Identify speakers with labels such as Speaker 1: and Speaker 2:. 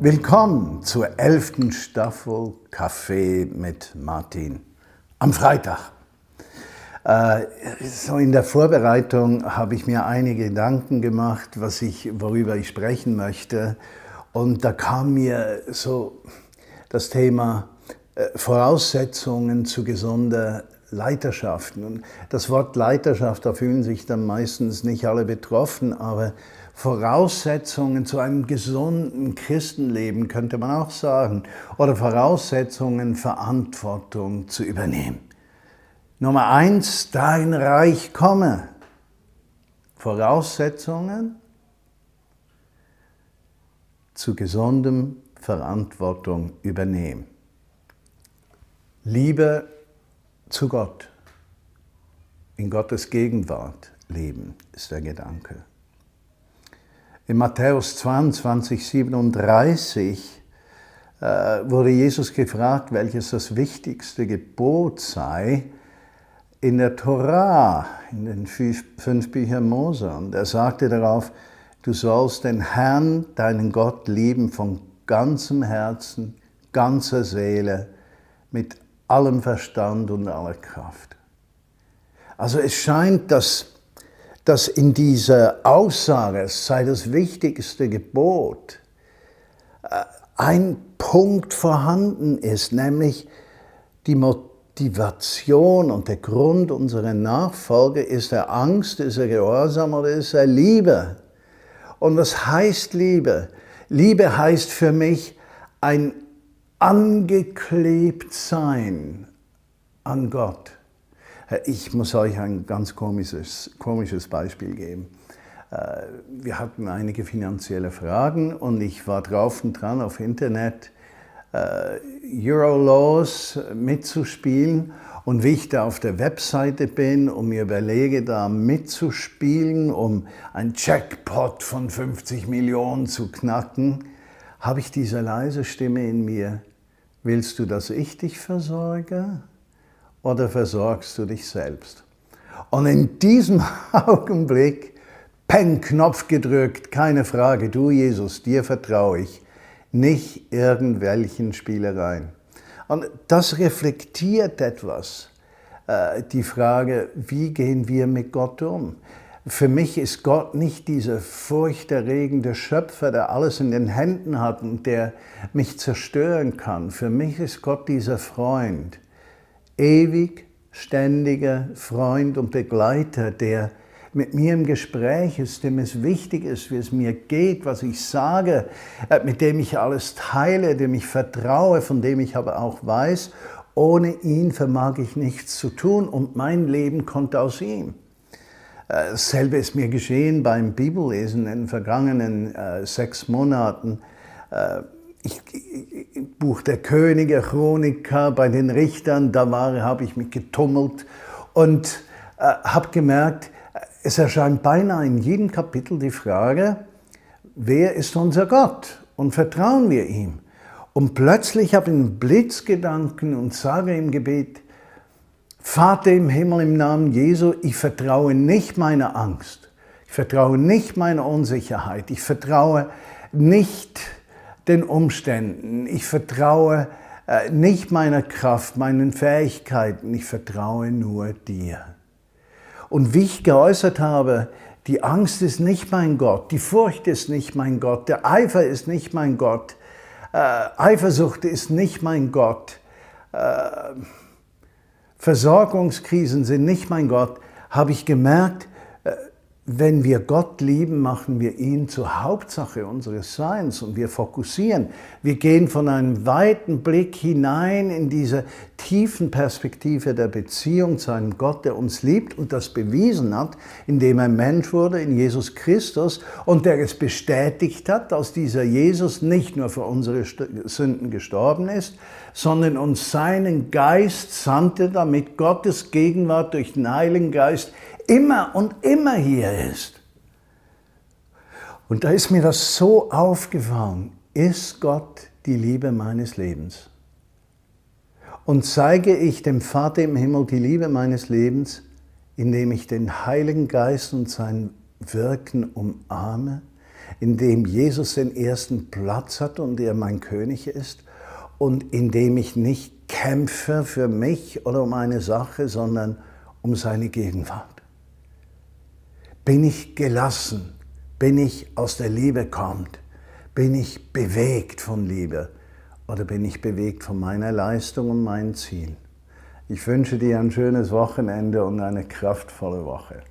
Speaker 1: Willkommen zur elften Staffel Kaffee mit Martin am Freitag. Äh, so in der Vorbereitung habe ich mir einige Gedanken gemacht, was ich, worüber ich sprechen möchte. Und da kam mir so das Thema äh, Voraussetzungen zu gesunder Leiterschaft. Und das Wort Leiterschaft, da fühlen sich dann meistens nicht alle betroffen, aber Voraussetzungen zu einem gesunden Christenleben, könnte man auch sagen, oder Voraussetzungen, Verantwortung zu übernehmen. Nummer eins, dein Reich komme. Voraussetzungen zu gesundem Verantwortung übernehmen. Liebe zu Gott, in Gottes Gegenwart leben, ist der Gedanke. In Matthäus 22, 37 äh, wurde Jesus gefragt, welches das wichtigste Gebot sei in der Torah, in den fünf, fünf Büchern Mose. Und er sagte darauf, du sollst den Herrn, deinen Gott, lieben von ganzem Herzen, ganzer Seele, mit allem Verstand und aller Kraft. Also es scheint, dass dass in dieser Aussage, es sei das wichtigste Gebot, äh, ein Punkt vorhanden ist, nämlich die Motivation und der Grund unserer Nachfolge ist er Angst, ist er Gehorsam oder ist er Liebe? Und was heißt Liebe? Liebe heißt für mich ein angeklebt sein an Gott. Ich muss euch ein ganz komisches, komisches Beispiel geben. Äh, wir hatten einige finanzielle Fragen und ich war drauf und dran auf Internet äh, Eurolaws mitzuspielen. Und wie ich da auf der Webseite bin und mir überlege, da mitzuspielen, um ein Jackpot von 50 Millionen zu knacken, habe ich diese leise Stimme in mir. Willst du, dass ich dich versorge? oder versorgst du dich selbst? Und in diesem Augenblick, Peng, Knopf gedrückt, keine Frage, du Jesus, dir vertraue ich, nicht irgendwelchen Spielereien. Und das reflektiert etwas, äh, die Frage, wie gehen wir mit Gott um? Für mich ist Gott nicht dieser furchterregende Schöpfer, der alles in den Händen hat und der mich zerstören kann. Für mich ist Gott dieser Freund, ewig ständiger Freund und Begleiter, der mit mir im Gespräch ist, dem es wichtig ist, wie es mir geht, was ich sage, äh, mit dem ich alles teile, dem ich vertraue, von dem ich aber auch weiß, ohne ihn vermag ich nichts zu tun und mein Leben kommt aus ihm. Äh, dasselbe ist mir geschehen beim Bibellesen in den vergangenen äh, sechs Monaten. Äh, ich, Buch der Könige, Chroniker, bei den Richtern, da habe ich mich getummelt und äh, habe gemerkt, es erscheint beinahe in jedem Kapitel die Frage, wer ist unser Gott und vertrauen wir ihm? Und plötzlich habe ich einen Blitzgedanken und sage im Gebet, Vater im Himmel im Namen Jesu, ich vertraue nicht meiner Angst, ich vertraue nicht meiner Unsicherheit, ich vertraue nicht den Umständen. Ich vertraue äh, nicht meiner Kraft, meinen Fähigkeiten, ich vertraue nur dir. Und wie ich geäußert habe, die Angst ist nicht mein Gott, die Furcht ist nicht mein Gott, der Eifer ist nicht mein Gott, äh, Eifersucht ist nicht mein Gott, äh, Versorgungskrisen sind nicht mein Gott, habe ich gemerkt, wenn wir Gott lieben, machen wir ihn zur Hauptsache unseres Seins und wir fokussieren. Wir gehen von einem weiten Blick hinein in diese tiefen Perspektive der Beziehung zu einem Gott, der uns liebt und das bewiesen hat, indem er Mensch wurde in Jesus Christus und der es bestätigt hat, dass dieser Jesus nicht nur für unsere Sünden gestorben ist, sondern uns seinen Geist sandte, damit Gottes Gegenwart durch den Heiligen Geist immer und immer hier ist. Und da ist mir das so aufgefallen. Ist Gott die Liebe meines Lebens? Und zeige ich dem Vater im Himmel die Liebe meines Lebens, indem ich den Heiligen Geist und sein Wirken umarme, in dem Jesus den ersten Platz hat und er mein König ist und in dem ich nicht kämpfe für mich oder um eine Sache, sondern um seine Gegenwart? Bin ich gelassen? Bin ich aus der Liebe kommt? Bin ich bewegt von Liebe? Oder bin ich bewegt von meiner Leistung und meinen Zielen? Ich wünsche dir ein schönes Wochenende und eine kraftvolle Woche.